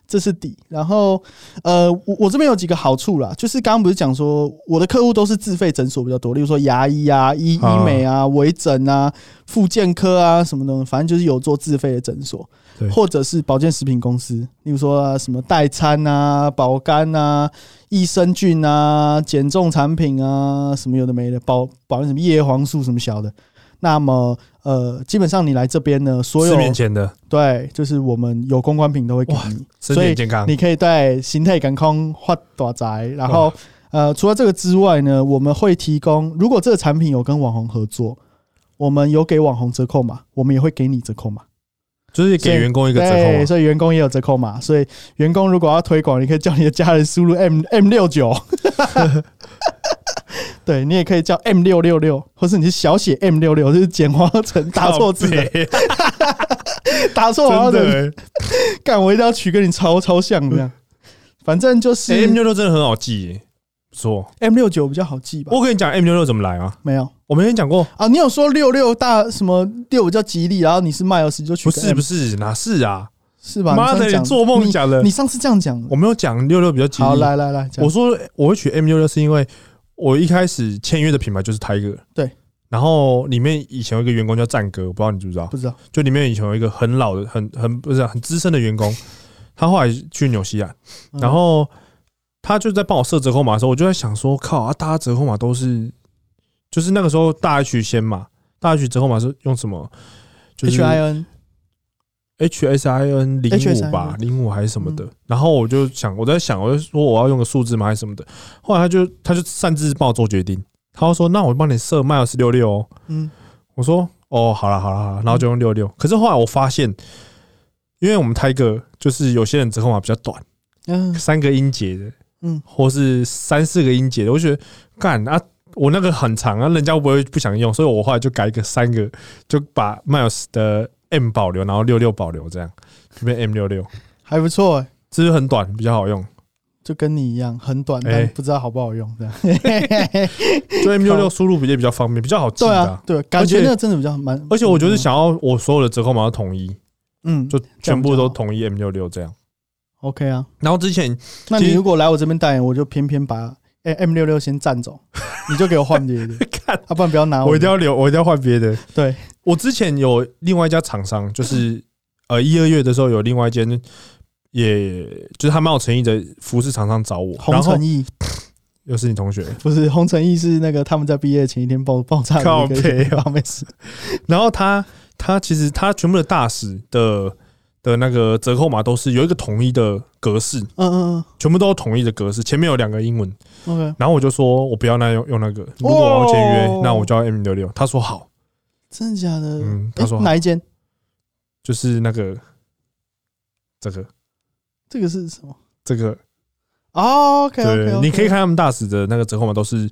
这是底。然后，呃，我我这边有几个好处啦，就是刚刚不是讲说我的客户都是自费诊所比较多，例如说牙医啊、医啊。医美啊、微整啊、复健科啊什么的，反正就是有做自费的诊所，或者是保健食品公司，例如说、啊、什么代餐啊、保肝啊、益生菌啊、减重产品啊，什么有的没的，保保什么叶黄素什么小的。那么，呃，基本上你来这边呢，所有四年前的对，就是我们有公关品都会给你，身所以体健康，你可以对形态感空画大宅。然后呃，除了这个之外呢，我们会提供，如果这个产品有跟网红合作，我们有给网红折扣码，我们也会给你折扣码。就是给员工一个折扣。所以员工也有折扣嘛。所以员工如果要推广，你可以叫你的家人输入 M M 六九。[laughs] 对你也可以叫 M 六六六，或是你是小写 M 六六，就是简化成打错字的，打错好的。真的欸干，我一定要取跟你超超像这样。反正就是欸，M 六六真的很好记耶，不错。M 六九比较好记吧？我跟你讲 M 六六怎么来啊？没有我没跟你讲过，啊，你有说六六大什么六比较吉利，然后你是迈尔斯就取个不是不是，哪是啊？是吧？妈的，做梦讲的你，上次这样讲的我没有讲六六比较吉利。好，来来来，讲我说我会取 M 六六是因为我一开始签约的品牌就是 Tiger，对。然后里面以前有一个员工叫战哥，我不知道你知不知道？不知道就里面以前有一个很老的、很很不是啊很资深的员工，他后来去纽西兰，嗯然后他就在帮我设折扣码的时候，我就在想说，靠啊，大家折扣码都是，就是那个时候大 H 先嘛，大 H 折扣码是用什么？就是 H I N H S I N 零五吧，零五还是什么的嗯。然后我就想，我在想，我就说我要用个数字吗，还是什么的？后来他就他就擅自帮我做决定，他就说，那我帮你设 miles 六六哦。嗯我说哦，好了好了好了，然后就用六六。可是后来我发现，因为我们 Tiger 就是有些人折扣码比较短，嗯三个音节的，嗯，或是三四个音节的，我就觉得干啊，我那个很长啊，人家不会不想用？所以我后来就改一个三个，就把 miles 的 M 保留，然后六六保留，这样就变 M 六六，[laughs] 还不错欸，这就很短，比较好用。就跟你一样很短，哎但不知道好不好用这样。[laughs] 就 M 六六输入比较比较方便，比较好记的啊、，对啊对，感觉那个真的比较蛮，而且我就是想要我所有的折扣码都统一，嗯，就全部都统一 M 六六这样。OK 啊。然后之前那你如果来我这边代言，我就偏偏把哎 M 六六先占走，你就给我换别的，[laughs] 看，要不然不要拿我我。一定要留，我一定要换别的。对，我之前有另外一家厂商，就是呃一二月的时候有另外一间，也就是他蛮有诚意的服饰厂商找我，洪然后承义。[laughs] 又是你同学，不是洪成义是那个他们在毕业前一天爆爆炸的。[laughs] 然后他他其实他全部的大使的的那个折扣码都是有一个统一的格式，嗯嗯嗯。全部都有统一的格式，前面有两个英文，嗯，OK，然后我就说我不要那用用那个，如果我要签约，哦。那我就要 M 六六。他说好，真的假的？嗯他说诶哪一间？就是那个这个这个是什么？这个，哦，OK 对你可以看他们大使的那个折扣码都是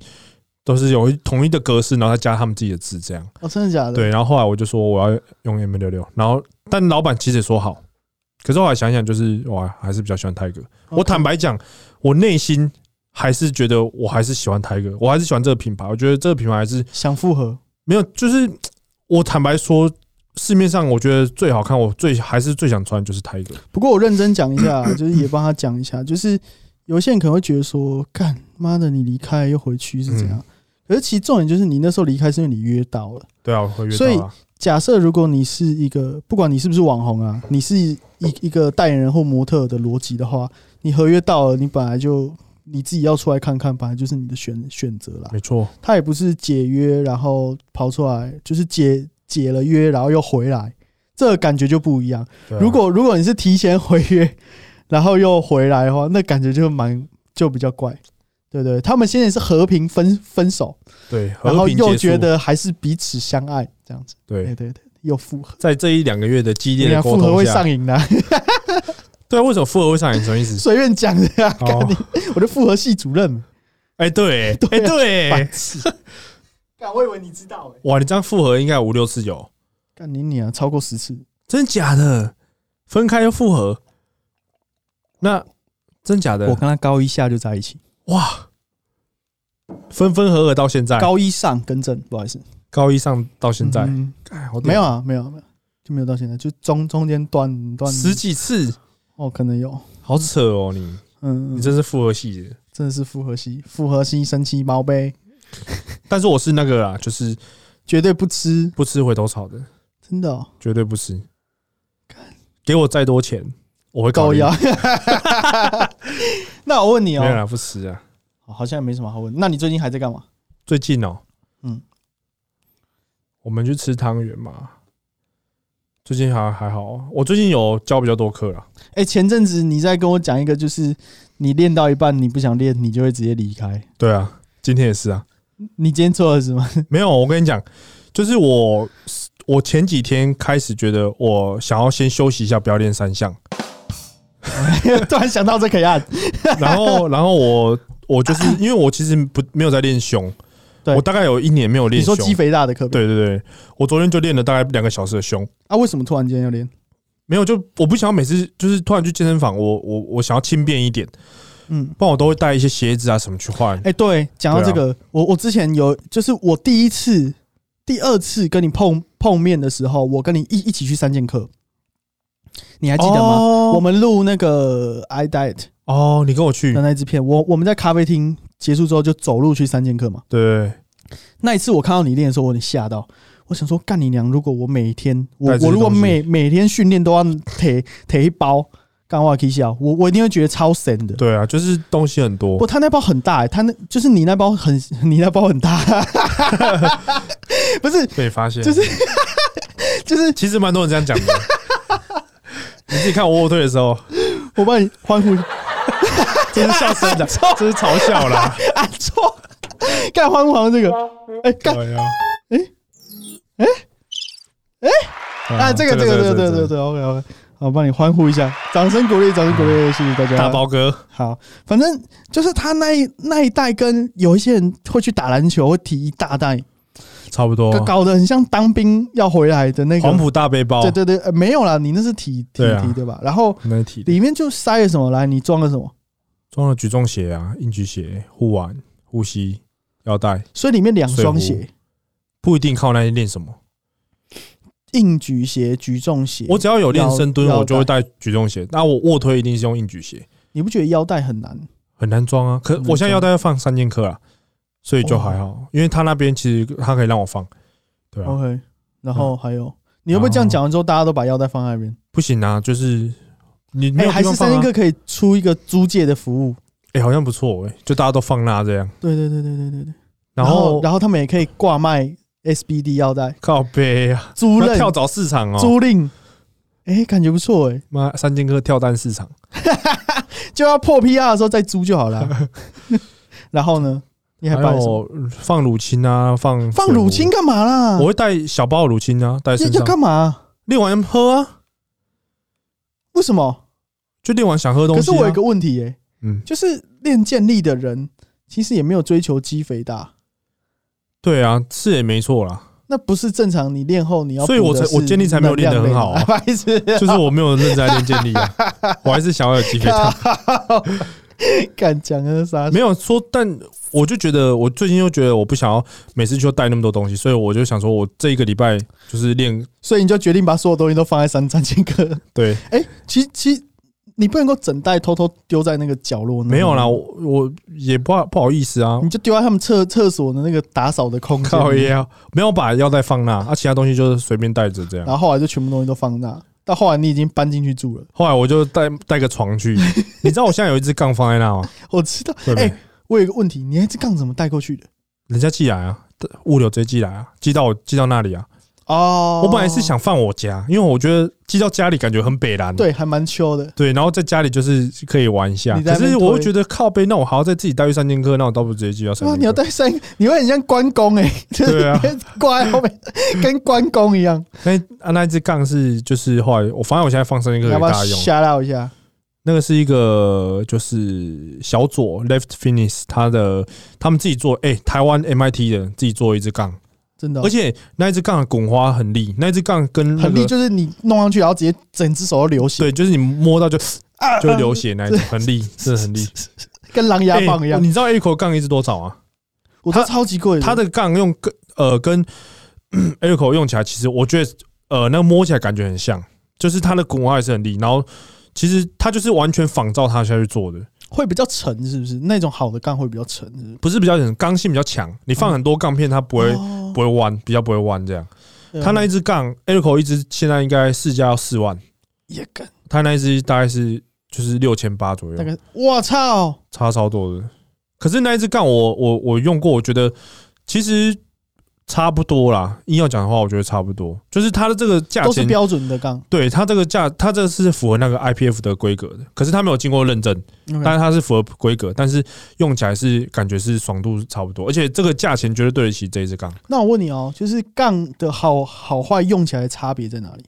都是有统一的格式，然后再加他们自己的字这样。哦，真的假的？对，然后后来我就说我要用 M 六六，然后但老板其实也说好，可是后来想想就是哇，还是比较喜欢泰戈。OK，我坦白讲，我内心还是觉得我还是喜欢泰戈，我还是喜欢这个品牌。我觉得这个品牌还是想复合，没有，就是我坦白说，市面上我觉得最好看，我最还是最想穿就是泰戈。不过我认真讲一下，[clears throat] 就是也帮他讲一下，就是有些人可能会觉得说，干妈的你离开又回去是怎嗯样？可是其实重点就是你那时候离开是因为你约到了。对啊，我会约所以。假设如果你是一个，不管你是不是网红啊，你是一一个代言人或模特的逻辑的话，你合约到了，你本来就你自己要出来看看，本来就是你的选选择啦。没错，他也不是解约然后跑出来，就是解解了约然后又回来，这个感觉就不一样。啊。如果如果你是提前回约，然后又回来的话，那感觉就蛮就比较怪，对不对？他们现在是和平分分手，对，然后又觉得还是彼此相爱这样子，对。对，对对，又复合，在这一两个月的激烈你看的沟复合会，上瘾的、啊，[laughs] 对啊，为什么复合会上瘾？什么意思？随便讲的啊，哦。干你，我的复合系主任，哎，对，对啊哎，对。白，痴，干，我以为你知道哎、哇，你这样复合应该有五六次有，干你你啊，超过十次，真假的？分开又复合？那真假的？我跟他高一下就在一起，哇，分分合合到现在，高一上更正，不好意思，高一上到现在，嗯。哎好屌。没有啊，没有没有，就没有到现在，就中中间断断。十几次，哦，可能有，好扯哦！你嗯，你真是复合系的，真的是复合系，复合系神奇宝贝，但是我是那个啊，就是绝对不吃，不吃回头草的，真的、哦、绝对不吃。给我再多钱，我会考虑。高腰。那我问你哦，没有啦，不吃啊。好像也没什么好问。那你最近还在干嘛？最近哦，嗯，我们去吃汤圆嘛。最近还还好啊，我最近有教比较多课了。哎、前阵子你在跟我讲一个，就是你练到一半你不想练，你就会直接离开。对啊，今天也是啊。你今天做了什么？[laughs] 没有，我跟你讲，就是我我前几天开始觉得我想要先休息一下，不要练三项。[laughs] 突然想到这可以按。[laughs] 然后，然后我我就是因为我其实不没有在练胸，对我大概有一年没有练你说。肌肥大的课表，对对对，我昨天就练了大概两个小时的胸。啊？为什么突然间要练？没有，就我不想要每次就是突然去健身房，我我我想要轻便一点，嗯，不然我都会带一些鞋子啊什么去换。哎、对，讲到这个，我我之前有，就是我第一次、第二次跟你碰碰面的时候，我跟你一一起去三剑客，你还记得吗？哦我们录那个 I Diet 哦，你跟我去的，那一支片，我我们在咖啡厅结束之后就走路去三剑客嘛。对，那一次我看到你练的时候，我有点吓到，我想说干你娘！如果我每天我我如果每每天训练都要提提一包干话 K 笑，我我一定会觉得超神的。对啊，就是东西很多不，。他那包很大、欸，他那就是你那包很，[laughs] 你那包很大，[laughs] 不是，被发现，就是就是其实蛮多人这样讲的。[laughs] 你自己看我卧推的时候，我帮你欢呼 [laughs] 这是笑声的，这是嘲笑啦。按错，[laughs] 干欢呼好像这个，哎、干。对啊，哎哎哎啊，这个这个这个对对对，OK OK，好，帮你欢呼一下，掌声鼓励，掌声鼓励，谢谢大家。大包哥，好，反正就是他那一那一代跟有一些人会去打篮球，会提一大袋，差不多。搞得很像当兵要回来的那个。黄埔大背包，对对对，呃没有啦，你那是体体体对吧？然后里面就塞了什么？来，你装了什么？装了举重鞋啊、硬举鞋、护腕、护膝、腰带，所以里面两双鞋，不一定靠那些练什么。硬举鞋、举重鞋。我只要有练深蹲，我就会带举重鞋。那我卧推一定是用硬举鞋，你不觉得腰带很难？很难装啊。可我现在腰带要放三剑客啊，所以就还好，因为他那边其实他可以让我放，对啊，OK，然后还有，你会不会这样讲完之后，大家都把腰带放在那边？不行啊，就是你还是三剑客可以出一个租借的服务？哎，好像不错哎，就大家都放那这样，对对对对对对对。然后然后他们也可以挂卖 SBD 腰带，靠背啊，租赁跳蚤市场哦，租赁，哎，感觉不错哎，妈三剑客跳蛋市场，[laughs] 就要破 PR 的时候再租就好了。[laughs] 然后呢，你还还摆什么？有放乳清啊，放放乳清，干嘛啦？我会带小包乳清啊，带身上，干嘛？练完喝啊，为什么？就练完想喝东西啊。可是我有一个问题哎，嗯，就是练健力的人其实也没有追求肌肥大。对啊，是也没错啦，那不是正常，你练后你要所以我才我健力才没有练得很好啊 [laughs] 就是我没有认真在练健力啊，[laughs] 我还是想要有肌肥大。[laughs] 敢讲的啥？没有说，但我就觉得，我最近又觉得我不想要每次就带那么多东西，所以我就想说，我这一个礼拜就是练所以你就决定把所有东西都放在三三千克。对，哎，其其实你不能够整袋偷偷丢在那个角落，没有啦，，我我也不好不好意思啊你，就丢在他们厕厕所的那个打扫的空间靠，腰没有把腰带放那，啊，其他东西就是随便带着这样。然后后来就全部东西都放那。到后来你已经搬进去住了，后来我就带带个床去，[laughs] 你知道我现在有一只杠放在那吗？我知道。哎，我有一个问题，你那只杠怎么带过去的？人家寄来啊，物流直接寄来啊，寄到我寄到那里啊。哦，我本来是想放我家，因为我觉得寄到家里感觉很北蓝。对，还蛮秋的。对，然后在家里就是可以玩一下。可是我会觉得靠背，那我还要再自己带去三剑客，那我倒不如直接寄到三哇，剑客。你要带三个，你会很像关公哎、就是对啊 [laughs] 挂在后面，跟关公一样。那啊那一只杠是就是后来我发现我现在放三剑客你要不要给大家用，shout out 一下？那个是一个就是小左 Left Fitness 他的他们自己做，哎、台湾 MIT 的自己做一支杠，真的哦、而且那一只杠的滚花很利，那一只杠跟那很利，就是你弄上去，然后直接整只手都流血，对，就是你摸到就啊就会流血那一种，很利，真的很利。[laughs] 跟狼牙棒一样。欸你知道 A 口杠一支多少啊？我这超级贵的，它的杠用跟呃跟 [coughs] A 口用起来，其实我觉得呃那个摸起来感觉很像，就是它的滚花也是很利，然后其实它就是完全仿照它下去做的，会比较沉，是不是？那种好的杠会比较沉，是不是？不是比较沉刚性比较强，你放很多杠片它不会哦不会弯，比较不会弯这样。对啊它那一支杠 e l c o 一支现在应该市价要四万，也敢，它那一支大概是就是六千八左右大，概我操，差超多的。可是那一支杠我我我用过，我觉得其实差不多啦。硬要讲的话，我觉得差不多，就是它的这个价钱，都是标准的杠。对它这个价，它这个是符合那个 IPF 的规格的。可是它没有经过认证，但是它是符合规格，但是用起来是感觉是爽度差不多，而且这个价钱绝对对得起这一支杠。那我问你哦，就是杠的好好坏用起来的差别在哪里？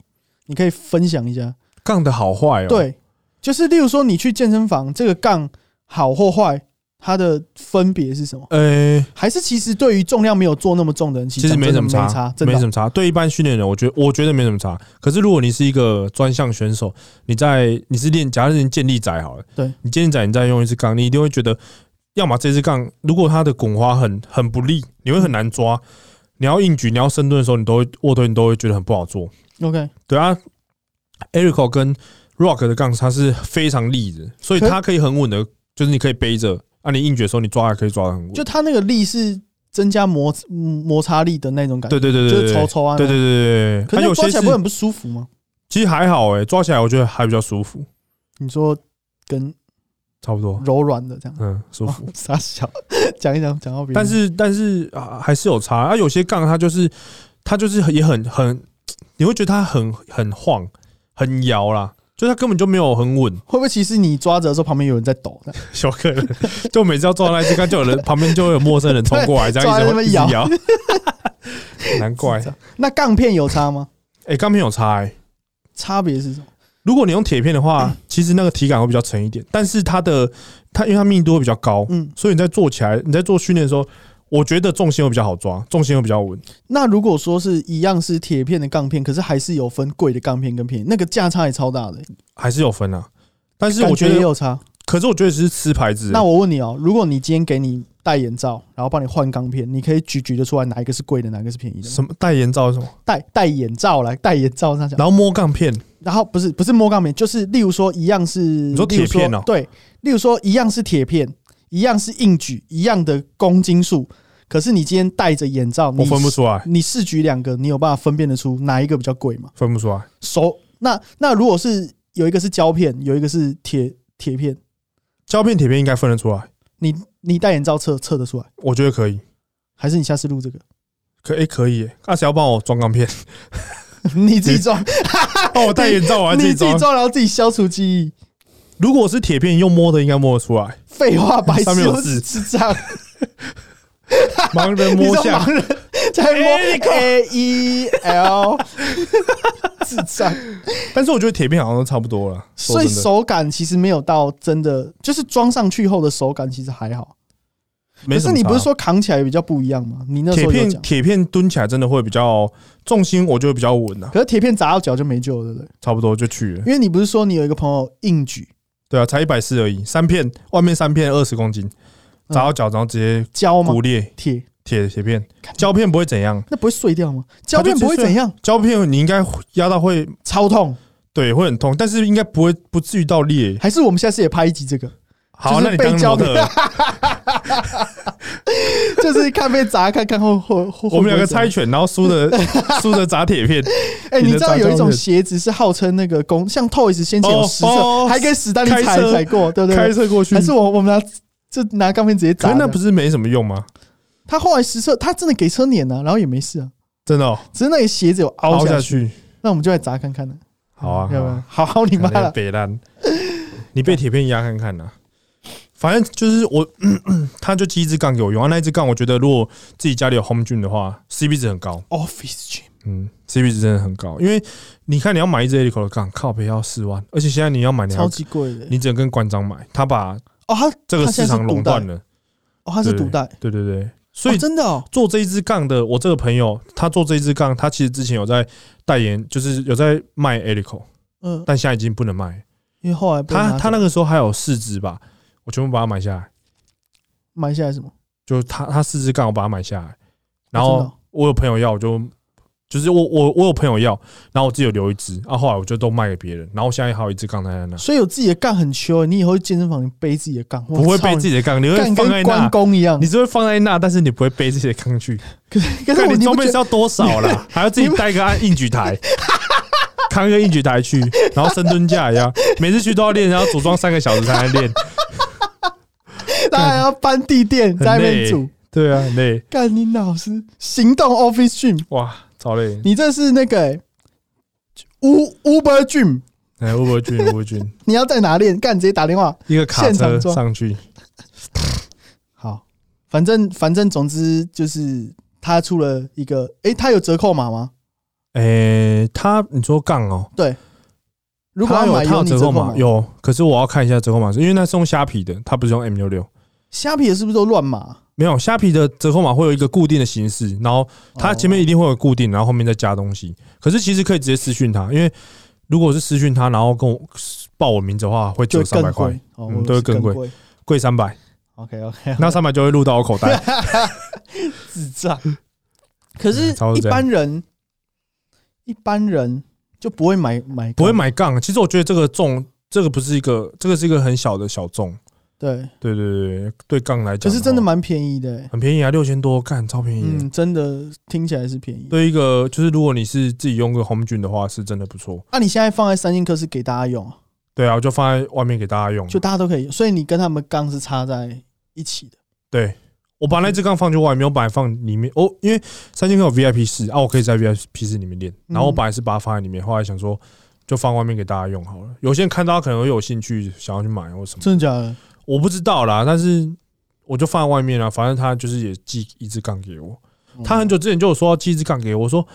你可以分享一下。杠的好坏哦，，对，就是例如说你去健身房，这个杠好或坏，它的分别是什么？呃，还是其实对于重量没有做那么重的人，其其实没什么差，没差，真的没什么差。对一般训练人，我觉得我觉得没什么差。可是如果你是一个专项选手，你在你是练，假如你健力仔好了，对你健力仔，你再用一支杠，你一定会觉得，要么这支杠如果它的滚花很很不利，你会很难抓。你要硬举，你要深蹲的时候，你都会卧推，你都会觉得很不好做。OK。对啊，Erico 跟 Rock 的杠它是非常利的，所以它可以很稳的，就是你可以背着，啊，你硬举的时候你抓还可以抓的很稳。就它那个力是增加摩嗯摩擦力的那种感觉，对对对对对，就是抽抽啊，对对对对对，可是抓起来不会很不舒服吗？其实还好哎、抓起来我觉得还比较舒服，你说跟差不多，柔软的这样，嗯，舒服。哦 [laughs] 傻小，讲一讲讲到别人，但是但是啊，还是有差啊。有些杠它就是它就是也很很，你会觉得它很很晃，很摇啦，就他根本就没有很稳。会不会其实你抓着的时候旁边有人在抖？[laughs] 小可能就每次要抓到那一只杠，就有人旁边就会有陌生人冲过来，这样一直摇。[laughs] 难怪，[laughs] 那杠片有差吗？哎，钢片有差哎。差别是什么？如果你用铁片的话，嗯其实那个体感会比较沉一点，但是它的它因为它密度会比较高，嗯，所以你在做起来，你在做训练的时候，我觉得重心会比较好抓，重心会比较稳。那如果说是一样是铁片的杠片，可是还是有分贵的杠片跟便宜，那个价差也超大的、还是有分啊。但是我觉得，也有差。可是我觉得只是吃牌子。那我问你哦，如果你今天给你戴眼罩，然后帮你换钢片，你可以举举得出来哪一个是贵的，哪一个是便宜的？什么戴眼罩是什么？戴戴眼罩来戴眼罩上讲，然后摸钢片，然后不是不是摸钢片，就是例如说一样是，你说铁片哦对，例如说一样是铁片，一样是硬举，一样的公斤数，可是你今天戴着眼罩，我分不出来，你试举两个，你有办法分辨得出哪一个比较贵吗？分不出来。手那那如果是有一个是胶片，有一个是铁铁片，胶片、铁片应该分得出来，你你戴眼罩测测得出来，我觉得可以，还是你下次录这个？可诶、可以耶。那谁要帮我装钢片？[laughs] 你自己装，[laughs] 帮我戴眼罩，我 [laughs] 自己装，然后自己消除记忆。如果是铁片，用摸的应该摸得出来。废话，白痴，上面有我是字智障。盲人摸象盲，人在摸 A E L，智障。但是我觉得铁片好像都差不多了。所以手感其实没有到真的，就是装上去后的手感其实还好。可是你不是说扛起来比较不一样吗？你那时铁片。铁片蹲起来真的会比较重心，我觉得比较稳啊，可是铁片砸到脚就没救了，对不对？差不多就去了。因为你不是说你有一个朋友硬举对啊，才一百四而已，三片外面三片二十公斤，砸到脚然后直接胶吗？骨？裂，铁。铁铁片，胶片不会怎样，那不会碎掉吗？胶片不会怎样，胶片你应该压到会超痛。对会很痛，但是应该不会不至于到裂。还是我们下次也拍一集这个，好，就是那你当被胶片模特，[laughs] 就是看被砸，看看后后后。我们两个猜拳，然后输的 [laughs] 输的砸铁片。哎，你知道有一种鞋子是号称那个公，像 Toys 先前实测，哦还跟史丹利踩踩过，对不对开？车过去还，是我我们拿就拿钢片直接砸的。可那不是没什么用吗？他后来实测，他真的给车碾了，然后也没事啊，真的哦只是那个鞋子有凹凹下下去。那我们就来砸看看呢。好啊，要不要好啊？好好你妈了！北烂，你被铁片压看看呐。反正就是我，[coughs] 他就寄一支杠给我用，啊，那一支杠我觉得如果自己家里有 Home Gym 的话，CP 值很高，Office Gym 嗯，CP 值真的很高，因为你看你要买一支 Elico 的杠，靠背要四万，而且现在你要买，超级贵的。你只能跟馆长买，他把哦，他这个市场垄断了，哦，他是对赌袋，对对对，所以哦真的哦，做这一支杠的，我这个朋友他做这一支杠，他其实之前有在代言，就是有在卖 Elico，嗯，但现在已经不能卖。因为后来他他那个时候还有四支吧，我全部把它买下来。买下来什么？就他他四支杠，我把它买下来，然后我有朋友要，我就就是我我我有朋友要，然后我自己有留一支，啊后后来我就都卖给别人，然后现在还有一支杠在那，所以有自己的杠很秋欸，你以后去健身房你背自己的杠，不会背自己己的杠，你会放在那关那，公一样你。是会放在那，但是你不会背自己的杠去，[laughs] 可是可是你装备是要多少啦？还要自己带个按硬举台。扛个硬举台去，然后深蹲架一样，每次去都要练，然后组装三个小时才能练，他还要搬地垫在那边累。煮？对啊，很累，干你老师行动 Office Gym，哇，超累。你这是那个欸 U Uber Gym，Uber Gym，[laughs] 你要在哪练？干直接打电话。一个卡车上去，[laughs] 好，反正反正总之就是他出了一个，诶，他有折扣码吗？诶、他你说杠哦，对，如果有他有折扣码，，有，可是我要看一下折扣码，是因为那是用虾皮的，他不是用 M 六六，虾皮的是不是都乱码？没有虾皮的折扣码会有一个固定的形式，然后它前面一定会有固定，然后后面再加东西。可是其实可以直接私讯他，因为如果是私讯他，然后跟我报我名字的话，会折三百块都会更贵贵。三百，OK OK，那三百就会入到我口袋。[laughs] 智障。可是一般人，一般人就不会买买，不会。买杠，其实我觉得这个重，这个不是一个，这个是一个很小的小众。对，对对对对，对杠来讲，可是真的蛮便宜的、很便宜啊，六千多，干超便宜。嗯，真的听起来是便宜。对一个就是如果你是自己用个 Home Gym 的话，是真的不错。那、你现在放在三星科是给大家用啊，对啊，我就放在外面给大家用。就大家都可以用，所以你跟他们杠是插在一起的。对我把那支杠放去外面，我本来放里面哦，因为三星克有 VIP 室啊，我可以在 VIP 室里面练。然后我本来是把它放在里面，后来想说就放外面给大家用好了。有些人看到可能会有兴趣，想要去买或什么，真的假的？我不知道啦。但是我就放在外面了，反正他就是也寄一支杠给我。他很久之前就有说要寄一支杠给我，我说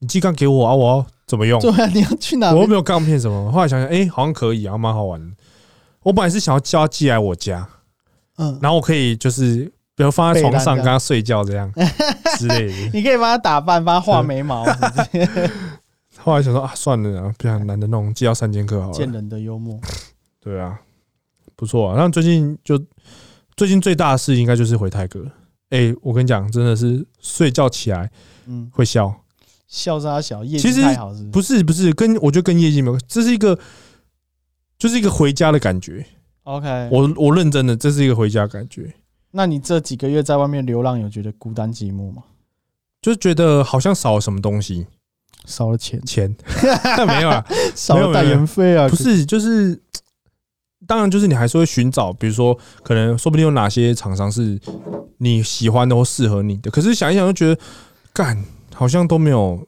你寄杠给我啊，我要怎么用？对啊，你要去哪？我又没有杠片什么。后来想想，哎、好像可以啊，蛮好玩的。我本来是想要叫他寄来我家，嗯，然后我可以就是比如放在床上跟他睡觉这样 [laughs] 之类的。你可以帮他打扮，帮他画眉毛，[laughs] 后来想说啊，算了啊，不想懒得弄，寄到三千克好了。见人的幽默。[laughs] 对啊，不错啊。那最近就最近最大的事应该就是回泰哥了。哎、我跟你讲，真的是睡觉起来嗯，会笑，笑杀小，业其实绩太好是不是？不是不是，跟我觉得跟业绩没有，这是一个就是一个回家的感觉。OK，我我认真的，这是一个回家感觉，那你这几个月在外面流浪，有觉得孤单寂寞吗？就是觉得好像少了什么东西，少了钱，钱 [laughs] 没有啊，[laughs] 少了代言费啊？不是，就是当然就是你还是会寻找，比如说可能说不定有哪些厂商是你喜欢的或适合你的，可是想一想就觉得干好像都没有。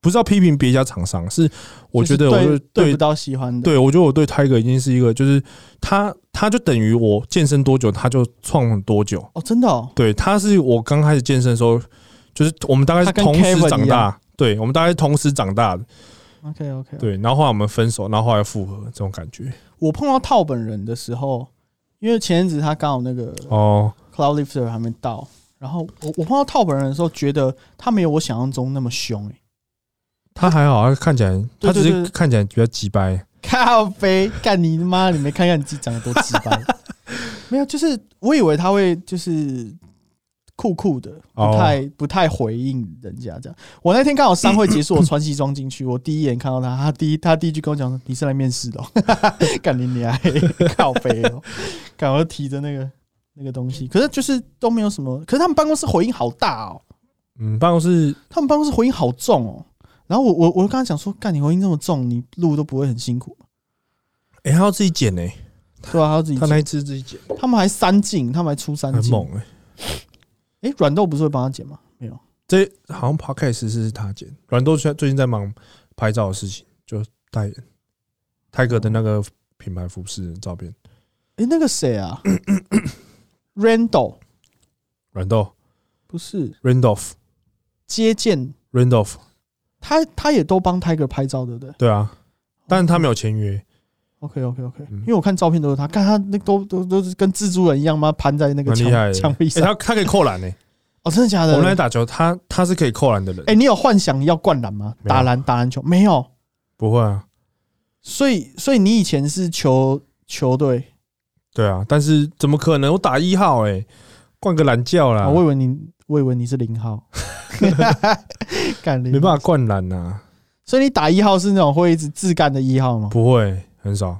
不是要批评别家厂商，是我觉得我对对不到喜欢的。对，我觉得我对 Tiger 已经是一个，就是他，他就等于我健身多久，他就创多久。哦，真的哦。对，他是我刚开始健身的时候，就是我们大概是同时长大，对，我们大概是同时长大的。OK OK。对，然后后来我们分手，然后后来复合，这种感觉。我碰到套本人的时候，因为前阵子他刚好那个哦，Cloud Lifter 还没到，然后我我碰到套本人的时候，觉得他没有我想象中那么凶诶。他还好，他看起来，他只是看起来比较鸡掰。靠飞，干你妈！你没看看你自己长得多鸡掰？[laughs] 没有，就是我以为他会就是酷酷的，不太不太回应人家这样。我那天刚好商会结束，我穿西装进去，[laughs] 我第一眼看到他，他第一他第一句跟我讲说：“你是来面试的。[laughs] ”干你娘！[laughs] 靠飞哦，赶快提着那个那个东西，可是就是都没有什么。可是他们办公室回音好大哦。嗯，办公室他们办公室回音好重哦。然后我我我跟他讲说，干你回音这么重，你录都不会很辛苦。哎，他要自己剪呢，对啊，他要自己。他那一次自己剪。他们还三进，他们还出三镜，很猛哎。哎，软豆不是会帮他剪吗？没有，这好像 Podcast 是他剪。软豆最最近在忙拍照的事情，就代言泰哥的那个品牌服饰照片。哎，那个谁啊？Randall，软豆不是 Randolph，接见 Randolph。他他也都帮 Tiger 拍照，对不对？对啊，但是他没有签约。OK OK OK，因为我看照片都是他，看他那都都都是跟蜘蛛人一样吗？盘在那个墙墙壁上。他他可以扣篮呢？哦，真的假的？我们来打球，他他是可以扣篮的人。哎，你有幻想要灌篮吗？打篮打篮球没有？不会啊。所以所以你以前是球球队？对啊，但是怎么可能？我打一号哎，灌个篮叫啦。我以为你，我以为你是零号。[laughs] [laughs] 干没办法灌篮呐，所以你打一号是那种会一直自干的一号吗？不会，很少。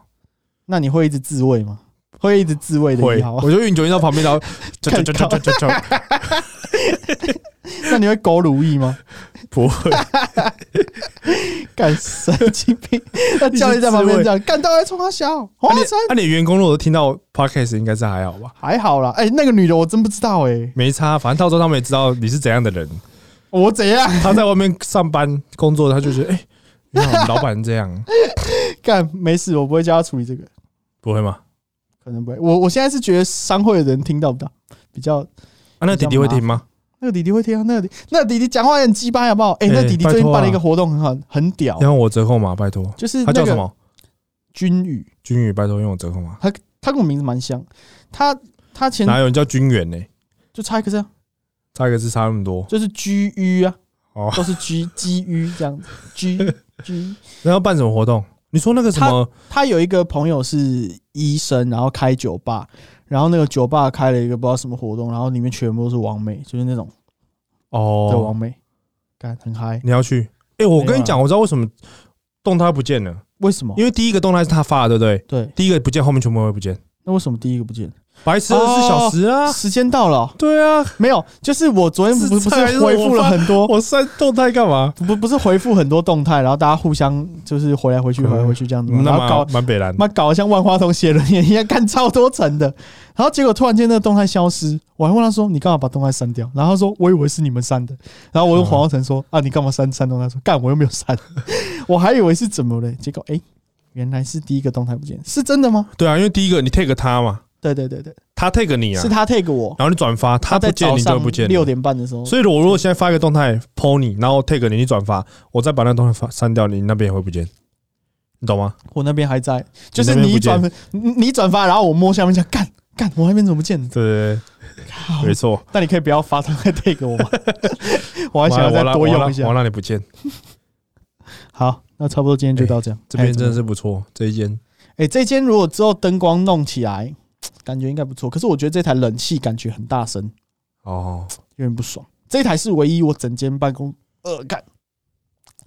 那你会一直自慰吗？会一直自慰的一号？我就运球运到旁边，然后那你会狗如意吗？不会，干神经病！那教练在旁边讲，干到还冲他笑。那你员工如果听到 podcast，应该是还好吧？还好啦。哎，那个女的我真不知道哎，没差，反正到时候他们也知道你是怎样的人。我怎样？他在外面上班工作，他就觉得，哎，你好，老板这样。干没事，我不会叫他处理这个。不会吗？可能不会。我我现在是觉得商会的人听到不到，比较。啊，那弟弟会听吗？那个弟弟会听啊。那个那个弟弟讲话很鸡巴，好不好？哎，那弟弟最近办了一个活动，很好，很屌。要我折扣码，拜托。就是他叫什么？君宇。君宇，拜托用我折扣码。他他跟我名字蛮像。他他前哪有人叫君远呢？就差一个字。差一个字差那么多。就是 G U 啊，哦，都是 G G U 这样子。G G。然后办什么活动？你说那个什么？他有一个朋友是医生，然后开酒吧，然后那个酒吧开了一个不知道什么活动，然后里面全部都是王美，就是那种哦，对王美，干很嗨。你要去？哎，我跟你讲，我知道为什么动态不见了。为什么？因为第一个动态是他发的，对不对？对，第一个不见，后面全部会不见。那为什么第一个不见？白痴二十四小时啊！时间到了。对啊，没有，就是我昨天不不是回复了很多，我删动态干嘛？不不是回复很多动态，然后大家互相就是回来回去回来回去这样子，然后搞蛮北蓝，妈搞得像万花筒写轮眼一样，干超多层的。然后结果突然间那个动态消失，我还问他说：“你干嘛把动态删掉？”然后他说：“我以为是你们删的。”然后我用黄浩成说：“啊，你干嘛删删动态？”说：“干，我又没有删，我还以为是怎么嘞？结果哎，原来是第一个动态不见，是真的吗？对啊，因为第一个你 take 他嘛。对对对对，他 take 你啊，是他 take 我，然后你转发，他不见你就不见。六点半的时候，所以我如果现在发一个动态 po 你，然后 take 你，你转发，我再把那动态发删掉，你那边也会不见，你懂吗？我那边还在，就是你转你转发，然后我摸下面讲干干，我那边怎么不见？对对对，没错。但你可以不要发动态 take 我吗？[laughs] 我还想要再多用一下，我让你不见。[laughs] 好，那差不多今天就到这样。这边真的是不错，这一间。哎，这间如果之后灯光弄起来。感觉应该不错，可是我觉得这台冷气感觉很大声哦，有点不爽。这台是唯一我整间办公呃，干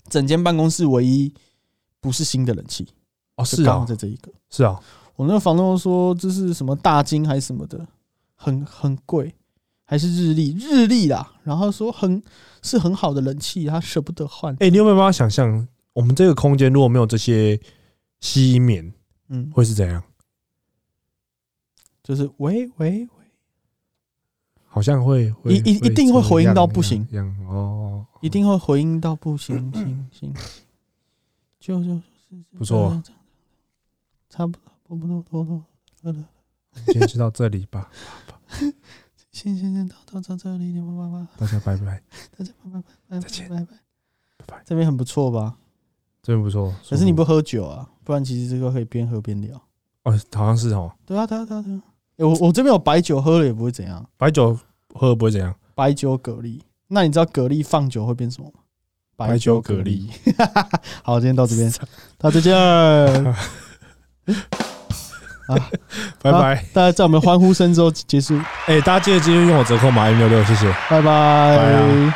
整间办公室唯一不是新的冷气哦，是啊，在这一个是啊，我那个房东说这是什么大金还是什么的，很很贵，还是日历日历啦。然后说很是很好的冷气，他舍不得换。哎、你有没有办法想象，我们这个空间如果没有这些吸音棉，嗯，会是怎样？就是喂喂喂，好像会会一一一定会回应到不行哦，一定会回应到不行行行，就就是不错，差不多不不多多多多多。今天就到这里吧，[laughs] 先先先到到到这里，拜拜拜，大家拜拜，大家拜拜拜，再见拜拜。拜拜，这边很不错吧？这边不错。可是你不喝酒啊，不然其实这个可以边喝边聊。哦，好像是哦，对啊，对啊，对啊，对啊。欸我我这边有白酒，喝了也不会怎样。白酒喝了不会怎样，白酒蛤蜊，那你知道蛤蜊放酒会变什么吗？白酒蛤蜊。[laughs] 好，今天到这边，大家再见。[laughs] [laughs] 拜拜。大家在我们欢呼声之后结束，哎、大家记得今天用我折扣码 M 六六，谢谢。拜拜。拜啊